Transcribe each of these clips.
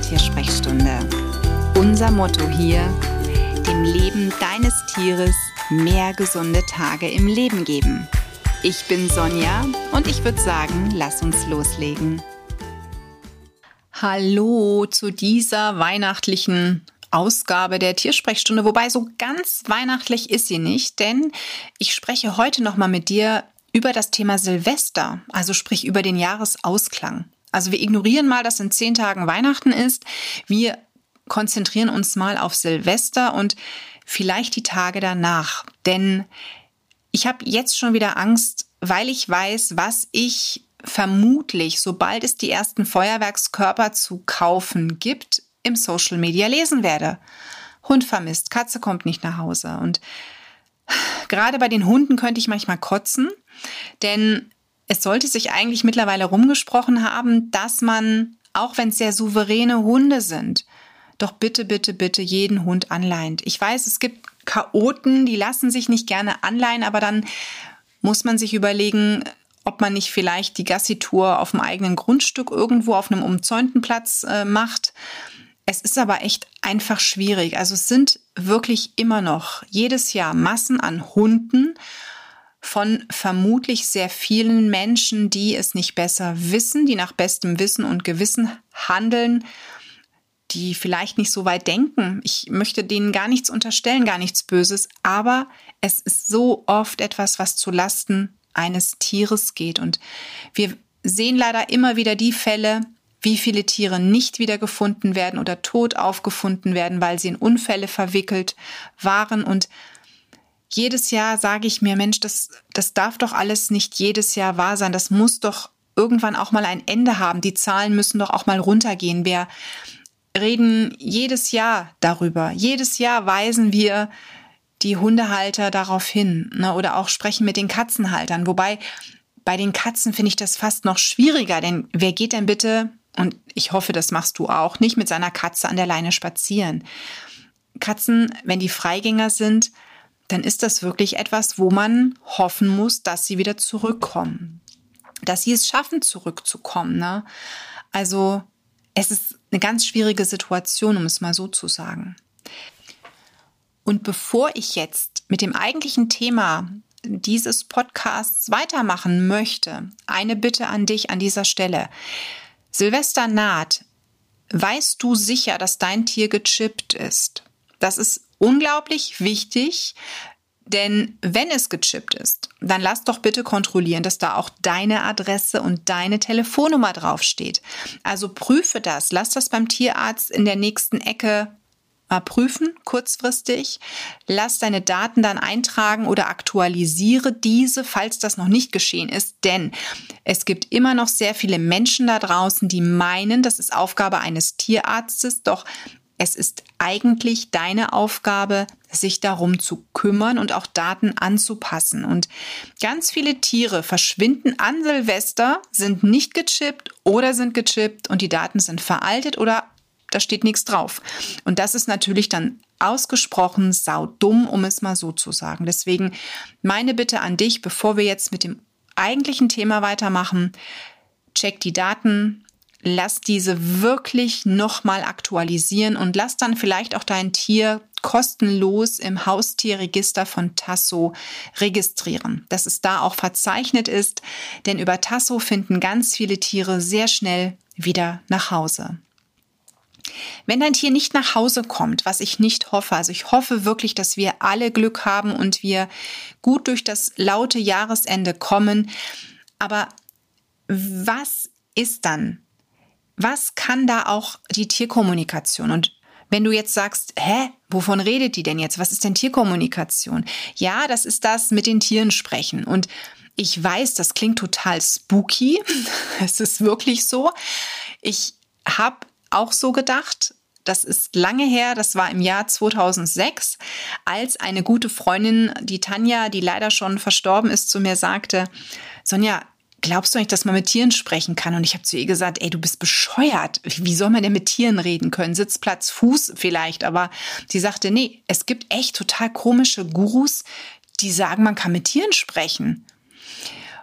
Tiersprechstunde. Unser Motto hier, dem Leben deines Tieres mehr gesunde Tage im Leben geben. Ich bin Sonja und ich würde sagen, lass uns loslegen. Hallo zu dieser weihnachtlichen Ausgabe der Tiersprechstunde, wobei so ganz weihnachtlich ist sie nicht, denn ich spreche heute noch mal mit dir über das Thema Silvester, also sprich über den Jahresausklang. Also wir ignorieren mal, dass in zehn Tagen Weihnachten ist. Wir konzentrieren uns mal auf Silvester und vielleicht die Tage danach. Denn ich habe jetzt schon wieder Angst, weil ich weiß, was ich vermutlich, sobald es die ersten Feuerwerkskörper zu kaufen gibt, im Social Media lesen werde. Hund vermisst, Katze kommt nicht nach Hause. Und gerade bei den Hunden könnte ich manchmal kotzen, denn es sollte sich eigentlich mittlerweile rumgesprochen haben, dass man, auch wenn es sehr souveräne Hunde sind, doch bitte, bitte, bitte jeden Hund anleint. Ich weiß, es gibt Chaoten, die lassen sich nicht gerne anleihen, aber dann muss man sich überlegen, ob man nicht vielleicht die Gassitour auf dem eigenen Grundstück irgendwo auf einem umzäunten Platz äh, macht. Es ist aber echt einfach schwierig. Also es sind wirklich immer noch jedes Jahr Massen an Hunden von vermutlich sehr vielen Menschen, die es nicht besser wissen, die nach bestem Wissen und Gewissen handeln, die vielleicht nicht so weit denken. Ich möchte denen gar nichts unterstellen, gar nichts Böses, aber es ist so oft etwas, was zu Lasten eines Tieres geht. Und wir sehen leider immer wieder die Fälle, wie viele Tiere nicht wiedergefunden werden oder tot aufgefunden werden, weil sie in Unfälle verwickelt waren. Und jedes Jahr sage ich mir, Mensch, das, das darf doch alles nicht jedes Jahr wahr sein. Das muss doch irgendwann auch mal ein Ende haben. Die Zahlen müssen doch auch mal runtergehen. Wir reden jedes Jahr darüber. Jedes Jahr weisen wir die Hundehalter darauf hin ne? oder auch sprechen mit den Katzenhaltern. Wobei bei den Katzen finde ich das fast noch schwieriger, denn wer geht denn bitte, und ich hoffe, das machst du auch, nicht mit seiner Katze an der Leine spazieren? Katzen, wenn die Freigänger sind, dann ist das wirklich etwas, wo man hoffen muss, dass sie wieder zurückkommen. Dass sie es schaffen, zurückzukommen. Ne? Also es ist eine ganz schwierige Situation, um es mal so zu sagen. Und bevor ich jetzt mit dem eigentlichen Thema dieses Podcasts weitermachen möchte, eine Bitte an dich an dieser Stelle. Silvester naht. Weißt du sicher, dass dein Tier gechippt ist? Das ist unglaublich wichtig, denn wenn es gechippt ist, dann lass doch bitte kontrollieren, dass da auch deine Adresse und deine Telefonnummer draufsteht. Also prüfe das, lass das beim Tierarzt in der nächsten Ecke mal prüfen, kurzfristig. Lass deine Daten dann eintragen oder aktualisiere diese, falls das noch nicht geschehen ist. Denn es gibt immer noch sehr viele Menschen da draußen, die meinen, das ist Aufgabe eines Tierarztes. Doch es ist eigentlich deine Aufgabe, sich darum zu kümmern und auch Daten anzupassen. Und ganz viele Tiere verschwinden an Silvester, sind nicht gechippt oder sind gechippt und die Daten sind veraltet oder da steht nichts drauf. Und das ist natürlich dann ausgesprochen saudumm, um es mal so zu sagen. Deswegen meine Bitte an dich, bevor wir jetzt mit dem eigentlichen Thema weitermachen, check die Daten, lass diese wirklich nochmal aktualisieren und lass dann vielleicht auch dein Tier kostenlos im Haustierregister von Tasso registrieren, dass es da auch verzeichnet ist, denn über Tasso finden ganz viele Tiere sehr schnell wieder nach Hause. Wenn dein Tier nicht nach Hause kommt, was ich nicht hoffe, also ich hoffe wirklich, dass wir alle Glück haben und wir gut durch das laute Jahresende kommen, aber was ist dann? Was kann da auch die Tierkommunikation? Und wenn du jetzt sagst, hä, wovon redet die denn jetzt? Was ist denn Tierkommunikation? Ja, das ist das mit den Tieren sprechen. Und ich weiß, das klingt total spooky. Es ist wirklich so. Ich habe auch so gedacht. Das ist lange her, das war im Jahr 2006, als eine gute Freundin, die Tanja, die leider schon verstorben ist, zu mir sagte, Sonja, glaubst du nicht, dass man mit Tieren sprechen kann? Und ich habe zu ihr gesagt, ey, du bist bescheuert. Wie soll man denn mit Tieren reden können? Sitzplatz, Fuß vielleicht. Aber sie sagte, nee, es gibt echt total komische Gurus, die sagen, man kann mit Tieren sprechen.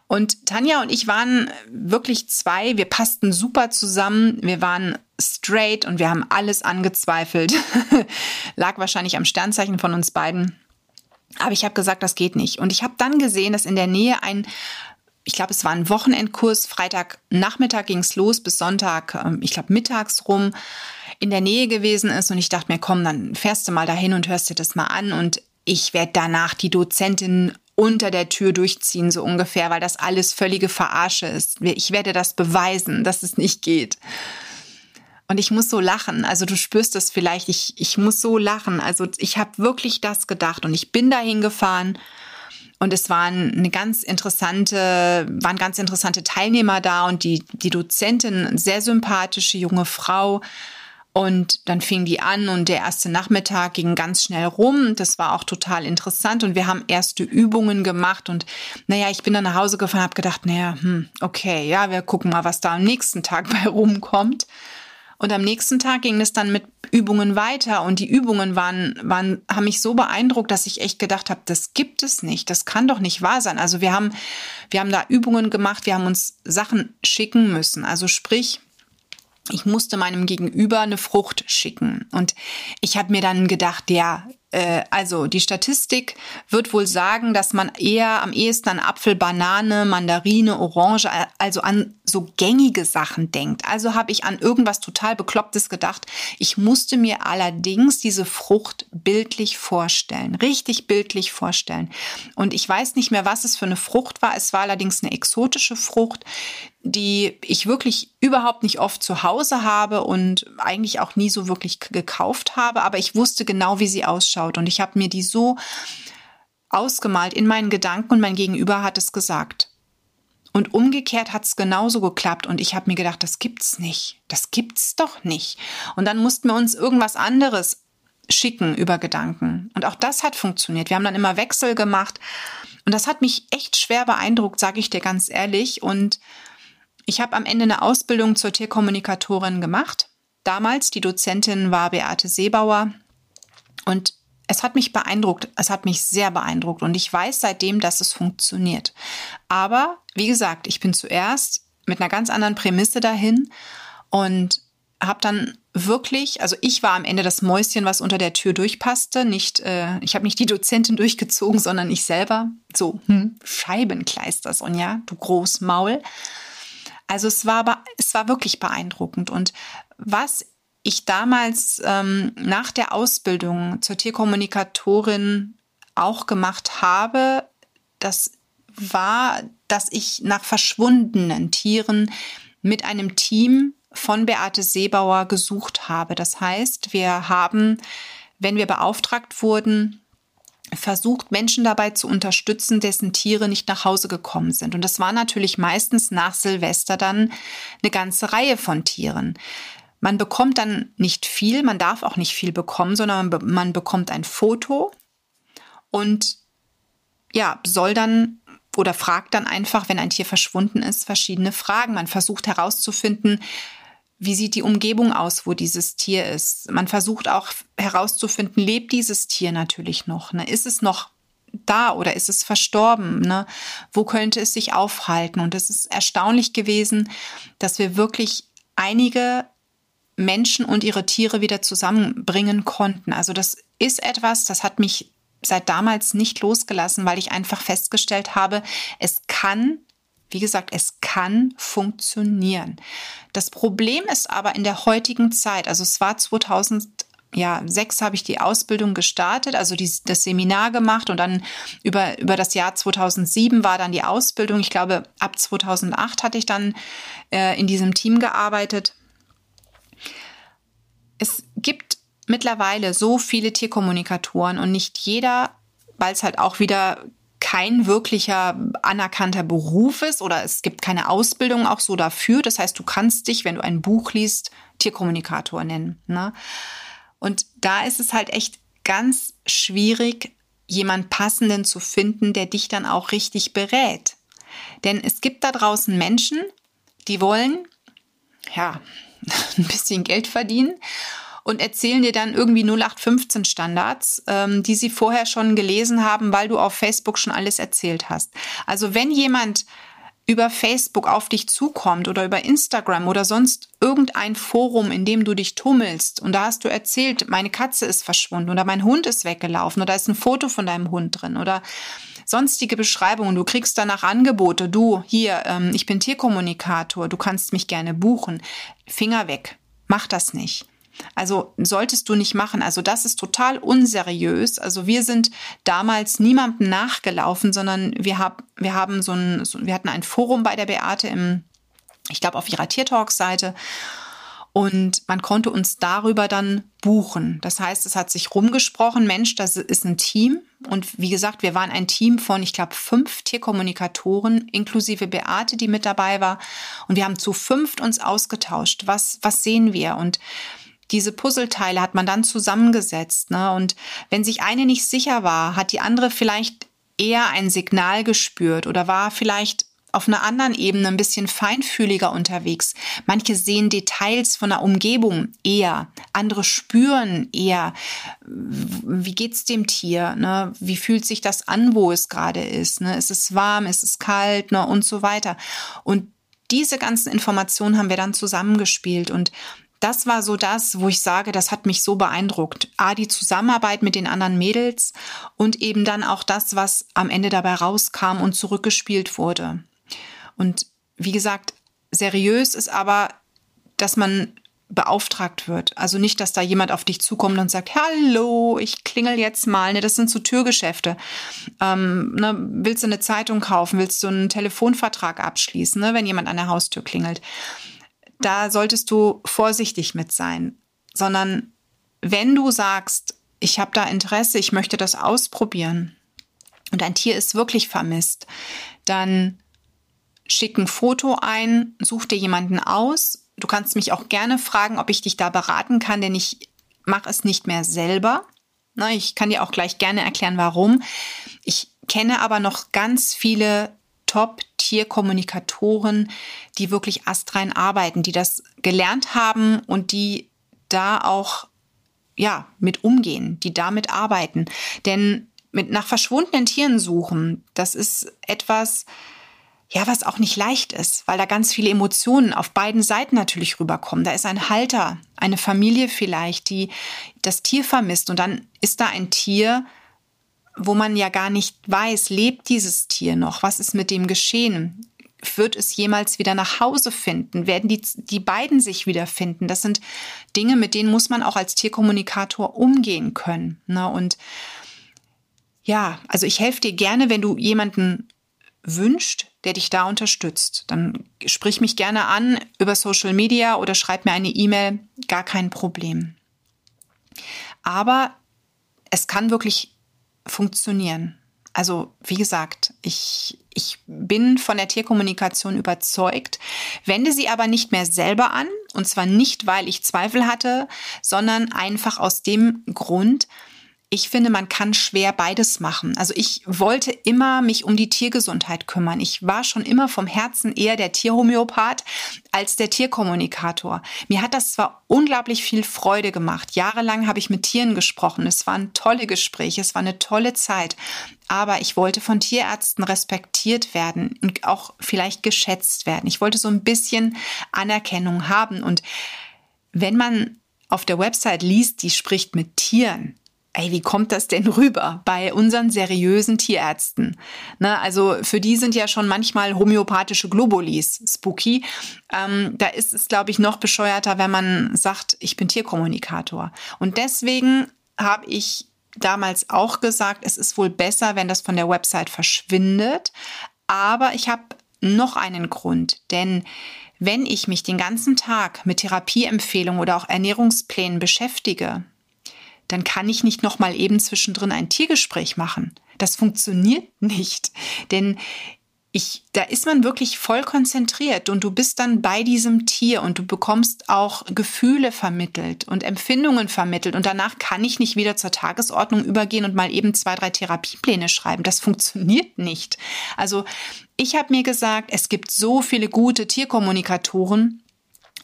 Und Tanja und ich waren wirklich zwei. Wir passten super zusammen. Wir waren straight und wir haben alles angezweifelt. Lag wahrscheinlich am Sternzeichen von uns beiden. Aber ich habe gesagt, das geht nicht. Und ich habe dann gesehen, dass in der Nähe ein, ich glaube, es war ein Wochenendkurs. Freitagnachmittag ging es los bis Sonntag, ähm, ich glaube, mittags rum in der Nähe gewesen ist. Und ich dachte mir, komm, dann fährst du mal dahin und hörst dir das mal an. Und ich werde danach die Dozentin unter der Tür durchziehen, so ungefähr, weil das alles völlige Verarsche ist. Ich werde das beweisen, dass es nicht geht. Und ich muss so lachen. Also du spürst es vielleicht. Ich, ich muss so lachen. Also ich habe wirklich das gedacht und ich bin dahin gefahren und es waren eine ganz interessante, waren ganz interessante Teilnehmer da und die, die Dozentin, sehr sympathische junge Frau, und dann fing die an und der erste Nachmittag ging ganz schnell rum. Das war auch total interessant und wir haben erste Übungen gemacht und naja, ich bin dann nach Hause gefahren, habe gedacht, naja, hm, okay, ja, wir gucken mal, was da am nächsten Tag bei rumkommt. Und am nächsten Tag ging es dann mit Übungen weiter und die Übungen waren, waren, haben mich so beeindruckt, dass ich echt gedacht habe, das gibt es nicht, das kann doch nicht wahr sein. Also wir haben, wir haben da Übungen gemacht, wir haben uns Sachen schicken müssen. Also sprich, ich musste meinem Gegenüber eine Frucht schicken. Und ich habe mir dann gedacht, ja, äh, also die Statistik wird wohl sagen, dass man eher am ehesten an Apfel, Banane, Mandarine, Orange, also an so gängige Sachen denkt. Also habe ich an irgendwas total Beklopptes gedacht. Ich musste mir allerdings diese Frucht bildlich vorstellen, richtig bildlich vorstellen. Und ich weiß nicht mehr, was es für eine Frucht war. Es war allerdings eine exotische Frucht, die ich wirklich überhaupt nicht oft zu Hause habe und eigentlich auch nie so wirklich gekauft habe. Aber ich wusste genau, wie sie ausschaut. Und ich habe mir die so ausgemalt in meinen Gedanken und mein Gegenüber hat es gesagt. Und umgekehrt hat es genauso geklappt und ich habe mir gedacht, das gibt's nicht. Das gibt's doch nicht. Und dann mussten wir uns irgendwas anderes schicken über Gedanken. Und auch das hat funktioniert. Wir haben dann immer Wechsel gemacht und das hat mich echt schwer beeindruckt, sage ich dir ganz ehrlich. Und ich habe am Ende eine Ausbildung zur Tierkommunikatorin gemacht. Damals die Dozentin war Beate Seebauer und es hat mich beeindruckt, es hat mich sehr beeindruckt und ich weiß seitdem, dass es funktioniert. Aber wie gesagt, ich bin zuerst mit einer ganz anderen Prämisse dahin und habe dann wirklich, also ich war am Ende das Mäuschen, was unter der Tür durchpasste. Nicht, äh, ich habe nicht die Dozentin durchgezogen, sondern ich selber. So hm, Scheibenkleister, Sonja, du Großmaul. Also es war, es war wirklich beeindruckend und was ich damals ähm, nach der Ausbildung zur Tierkommunikatorin auch gemacht habe, das war, dass ich nach verschwundenen Tieren mit einem Team von Beate Seebauer gesucht habe. Das heißt, wir haben, wenn wir beauftragt wurden, versucht, Menschen dabei zu unterstützen, dessen Tiere nicht nach Hause gekommen sind. Und das war natürlich meistens nach Silvester dann eine ganze Reihe von Tieren. Man bekommt dann nicht viel, man darf auch nicht viel bekommen, sondern man bekommt ein Foto und ja, soll dann oder fragt dann einfach, wenn ein Tier verschwunden ist, verschiedene Fragen. Man versucht herauszufinden, wie sieht die Umgebung aus, wo dieses Tier ist. Man versucht auch herauszufinden, lebt dieses Tier natürlich noch? Ne? Ist es noch da oder ist es verstorben? Ne? Wo könnte es sich aufhalten? Und es ist erstaunlich gewesen, dass wir wirklich einige Menschen und ihre Tiere wieder zusammenbringen konnten. Also das ist etwas, das hat mich seit damals nicht losgelassen, weil ich einfach festgestellt habe, es kann, wie gesagt, es kann funktionieren. Das Problem ist aber in der heutigen Zeit, also es war 2000 ja, sechs habe ich die Ausbildung gestartet, also die, das Seminar gemacht und dann über, über das Jahr 2007 war dann die Ausbildung. Ich glaube, ab 2008 hatte ich dann äh, in diesem Team gearbeitet es gibt mittlerweile so viele Tierkommunikatoren und nicht jeder, weil es halt auch wieder kein wirklicher anerkannter Beruf ist oder es gibt keine Ausbildung auch so dafür. Das heißt, du kannst dich, wenn du ein Buch liest, Tierkommunikator nennen. Ne? Und da ist es halt echt ganz schwierig, jemand Passenden zu finden, der dich dann auch richtig berät. Denn es gibt da draußen Menschen, die wollen, ja, ein bisschen Geld verdienen und erzählen dir dann irgendwie 0815 Standards, ähm, die sie vorher schon gelesen haben, weil du auf Facebook schon alles erzählt hast. Also wenn jemand über Facebook auf dich zukommt oder über Instagram oder sonst irgendein Forum, in dem du dich tummelst und da hast du erzählt, meine Katze ist verschwunden oder mein Hund ist weggelaufen oder ist ein Foto von deinem Hund drin oder sonstige Beschreibungen, du kriegst danach Angebote, du hier, ähm, ich bin Tierkommunikator, du kannst mich gerne buchen, Finger weg, mach das nicht. Also solltest du nicht machen. Also das ist total unseriös. Also wir sind damals niemandem nachgelaufen, sondern wir, hab, wir haben so ein, so, wir hatten ein Forum bei der Beate im, ich glaube, auf ihrer Tiertalk-Seite. Und man konnte uns darüber dann buchen. Das heißt, es hat sich rumgesprochen, Mensch, das ist ein Team. Und wie gesagt, wir waren ein Team von, ich glaube, fünf Tierkommunikatoren, inklusive Beate, die mit dabei war. Und wir haben zu fünft uns ausgetauscht. Was, was sehen wir? Und diese Puzzleteile hat man dann zusammengesetzt. Ne? Und wenn sich eine nicht sicher war, hat die andere vielleicht eher ein Signal gespürt oder war vielleicht auf einer anderen Ebene ein bisschen feinfühliger unterwegs. Manche sehen Details von der Umgebung eher, andere spüren eher, wie geht's dem Tier, ne? wie fühlt sich das an, wo es gerade ist, ne? ist es warm, ist es kalt ne? und so weiter. Und diese ganzen Informationen haben wir dann zusammengespielt und das war so das, wo ich sage, das hat mich so beeindruckt. A, die Zusammenarbeit mit den anderen Mädels und eben dann auch das, was am Ende dabei rauskam und zurückgespielt wurde. Und wie gesagt, seriös ist aber, dass man beauftragt wird. Also nicht, dass da jemand auf dich zukommt und sagt, hallo, ich klingel jetzt mal. Ne, das sind so Türgeschäfte. Ähm, ne, willst du eine Zeitung kaufen? Willst du einen Telefonvertrag abschließen, ne, wenn jemand an der Haustür klingelt? Da solltest du vorsichtig mit sein, sondern wenn du sagst, ich habe da Interesse, ich möchte das ausprobieren und ein Tier ist wirklich vermisst, dann schick ein Foto ein, such dir jemanden aus. Du kannst mich auch gerne fragen, ob ich dich da beraten kann, denn ich mache es nicht mehr selber. Ich kann dir auch gleich gerne erklären, warum. Ich kenne aber noch ganz viele Top-Tierkommunikatoren, die wirklich astrein arbeiten, die das gelernt haben und die da auch ja, mit umgehen, die damit arbeiten. Denn mit nach verschwundenen Tieren suchen, das ist etwas, ja, was auch nicht leicht ist, weil da ganz viele Emotionen auf beiden Seiten natürlich rüberkommen. Da ist ein Halter, eine Familie vielleicht, die das Tier vermisst und dann ist da ein Tier, wo man ja gar nicht weiß, lebt dieses Tier noch? Was ist mit dem geschehen? Wird es jemals wieder nach Hause finden? Werden die, die beiden sich wiederfinden? Das sind Dinge, mit denen muss man auch als Tierkommunikator umgehen können. Ne? Und ja, also ich helfe dir gerne, wenn du jemanden wünscht, der dich da unterstützt. Dann sprich mich gerne an über Social Media oder schreib mir eine E-Mail, gar kein Problem. Aber es kann wirklich funktionieren. Also wie gesagt, ich, ich bin von der Tierkommunikation überzeugt, wende sie aber nicht mehr selber an. Und zwar nicht, weil ich Zweifel hatte, sondern einfach aus dem Grund, ich finde, man kann schwer beides machen. Also ich wollte immer mich um die Tiergesundheit kümmern. Ich war schon immer vom Herzen eher der Tierhomöopath als der Tierkommunikator. Mir hat das zwar unglaublich viel Freude gemacht. Jahrelang habe ich mit Tieren gesprochen. Es waren tolle Gespräche, es war eine tolle Zeit. Aber ich wollte von Tierärzten respektiert werden und auch vielleicht geschätzt werden. Ich wollte so ein bisschen Anerkennung haben. Und wenn man auf der Website liest, die spricht mit Tieren, ey, wie kommt das denn rüber bei unseren seriösen Tierärzten? Ne, also für die sind ja schon manchmal homöopathische Globulis spooky. Ähm, da ist es, glaube ich, noch bescheuerter, wenn man sagt, ich bin Tierkommunikator. Und deswegen habe ich damals auch gesagt, es ist wohl besser, wenn das von der Website verschwindet. Aber ich habe noch einen Grund, denn wenn ich mich den ganzen Tag mit Therapieempfehlungen oder auch Ernährungsplänen beschäftige, dann kann ich nicht noch mal eben zwischendrin ein Tiergespräch machen. Das funktioniert nicht, denn ich, da ist man wirklich voll konzentriert und du bist dann bei diesem Tier und du bekommst auch Gefühle vermittelt und Empfindungen vermittelt und danach kann ich nicht wieder zur Tagesordnung übergehen und mal eben zwei, drei Therapiepläne schreiben. Das funktioniert nicht. Also ich habe mir gesagt, es gibt so viele gute Tierkommunikatoren,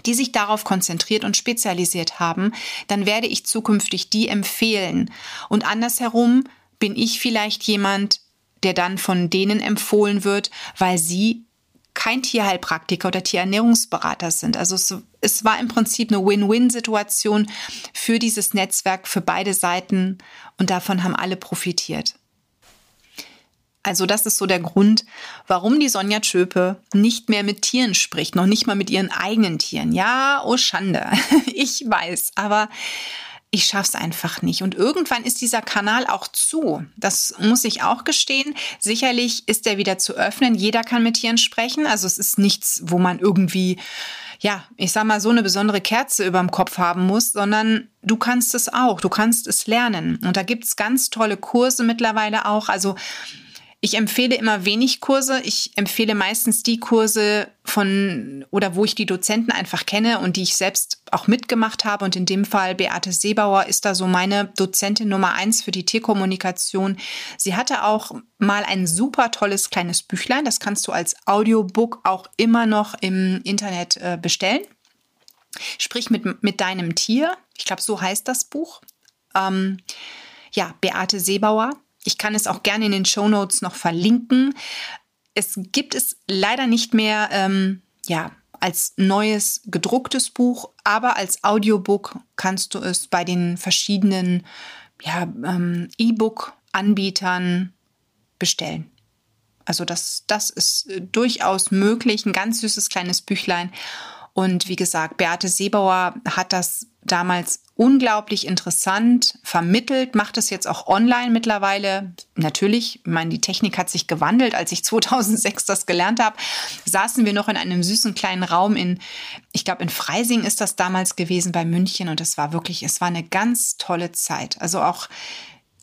die sich darauf konzentriert und spezialisiert haben, dann werde ich zukünftig die empfehlen. Und andersherum bin ich vielleicht jemand, der dann von denen empfohlen wird, weil sie kein Tierheilpraktiker oder Tierernährungsberater sind. Also es, es war im Prinzip eine Win-Win-Situation für dieses Netzwerk, für beide Seiten und davon haben alle profitiert. Also das ist so der Grund, warum die Sonja Tschöpe nicht mehr mit Tieren spricht, noch nicht mal mit ihren eigenen Tieren. Ja, oh Schande, ich weiß, aber ich schaff's einfach nicht. Und irgendwann ist dieser Kanal auch zu. Das muss ich auch gestehen. Sicherlich ist er wieder zu öffnen. Jeder kann mit Tieren sprechen. Also es ist nichts, wo man irgendwie, ja, ich sag mal, so eine besondere Kerze über dem Kopf haben muss, sondern du kannst es auch. Du kannst es lernen. Und da gibt's ganz tolle Kurse mittlerweile auch. Also ich empfehle immer wenig Kurse. Ich empfehle meistens die Kurse von oder wo ich die Dozenten einfach kenne und die ich selbst auch mitgemacht habe. Und in dem Fall Beate Seebauer ist da so meine Dozentin Nummer eins für die Tierkommunikation. Sie hatte auch mal ein super tolles kleines Büchlein. Das kannst du als Audiobook auch immer noch im Internet äh, bestellen. Sprich mit, mit deinem Tier. Ich glaube, so heißt das Buch. Ähm, ja, Beate Seebauer. Ich kann es auch gerne in den Show Notes noch verlinken. Es gibt es leider nicht mehr, ähm, ja, als neues gedrucktes Buch, aber als Audiobook kannst du es bei den verschiedenen ja, ähm, E-Book-Anbietern bestellen. Also das, das ist äh, durchaus möglich, ein ganz süßes kleines Büchlein. Und wie gesagt, Beate Seebauer hat das damals unglaublich interessant vermittelt, macht es jetzt auch online mittlerweile. Natürlich, ich meine, die Technik hat sich gewandelt. Als ich 2006 das gelernt habe, saßen wir noch in einem süßen kleinen Raum in, ich glaube, in Freising ist das damals gewesen bei München und es war wirklich, es war eine ganz tolle Zeit. Also auch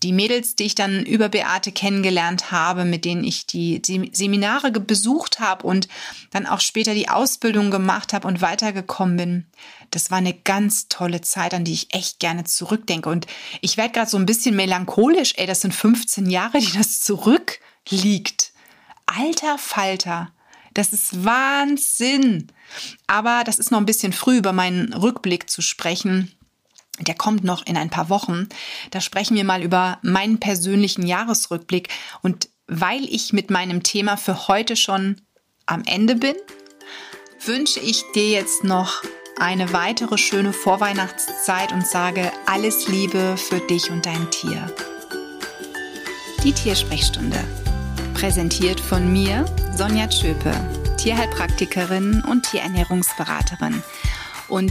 die Mädels, die ich dann über Beate kennengelernt habe, mit denen ich die Seminare besucht habe und dann auch später die Ausbildung gemacht habe und weitergekommen bin, das war eine ganz tolle Zeit, an die ich echt gerne zurückdenke. Und ich werde gerade so ein bisschen melancholisch, ey, das sind 15 Jahre, die das zurückliegt. Alter Falter. Das ist Wahnsinn. Aber das ist noch ein bisschen früh, über meinen Rückblick zu sprechen der kommt noch in ein paar Wochen. Da sprechen wir mal über meinen persönlichen Jahresrückblick. Und weil ich mit meinem Thema für heute schon am Ende bin, wünsche ich dir jetzt noch eine weitere schöne Vorweihnachtszeit und sage alles Liebe für dich und dein Tier. Die Tiersprechstunde. Präsentiert von mir, Sonja Tschöpe, Tierheilpraktikerin und Tierernährungsberaterin. Und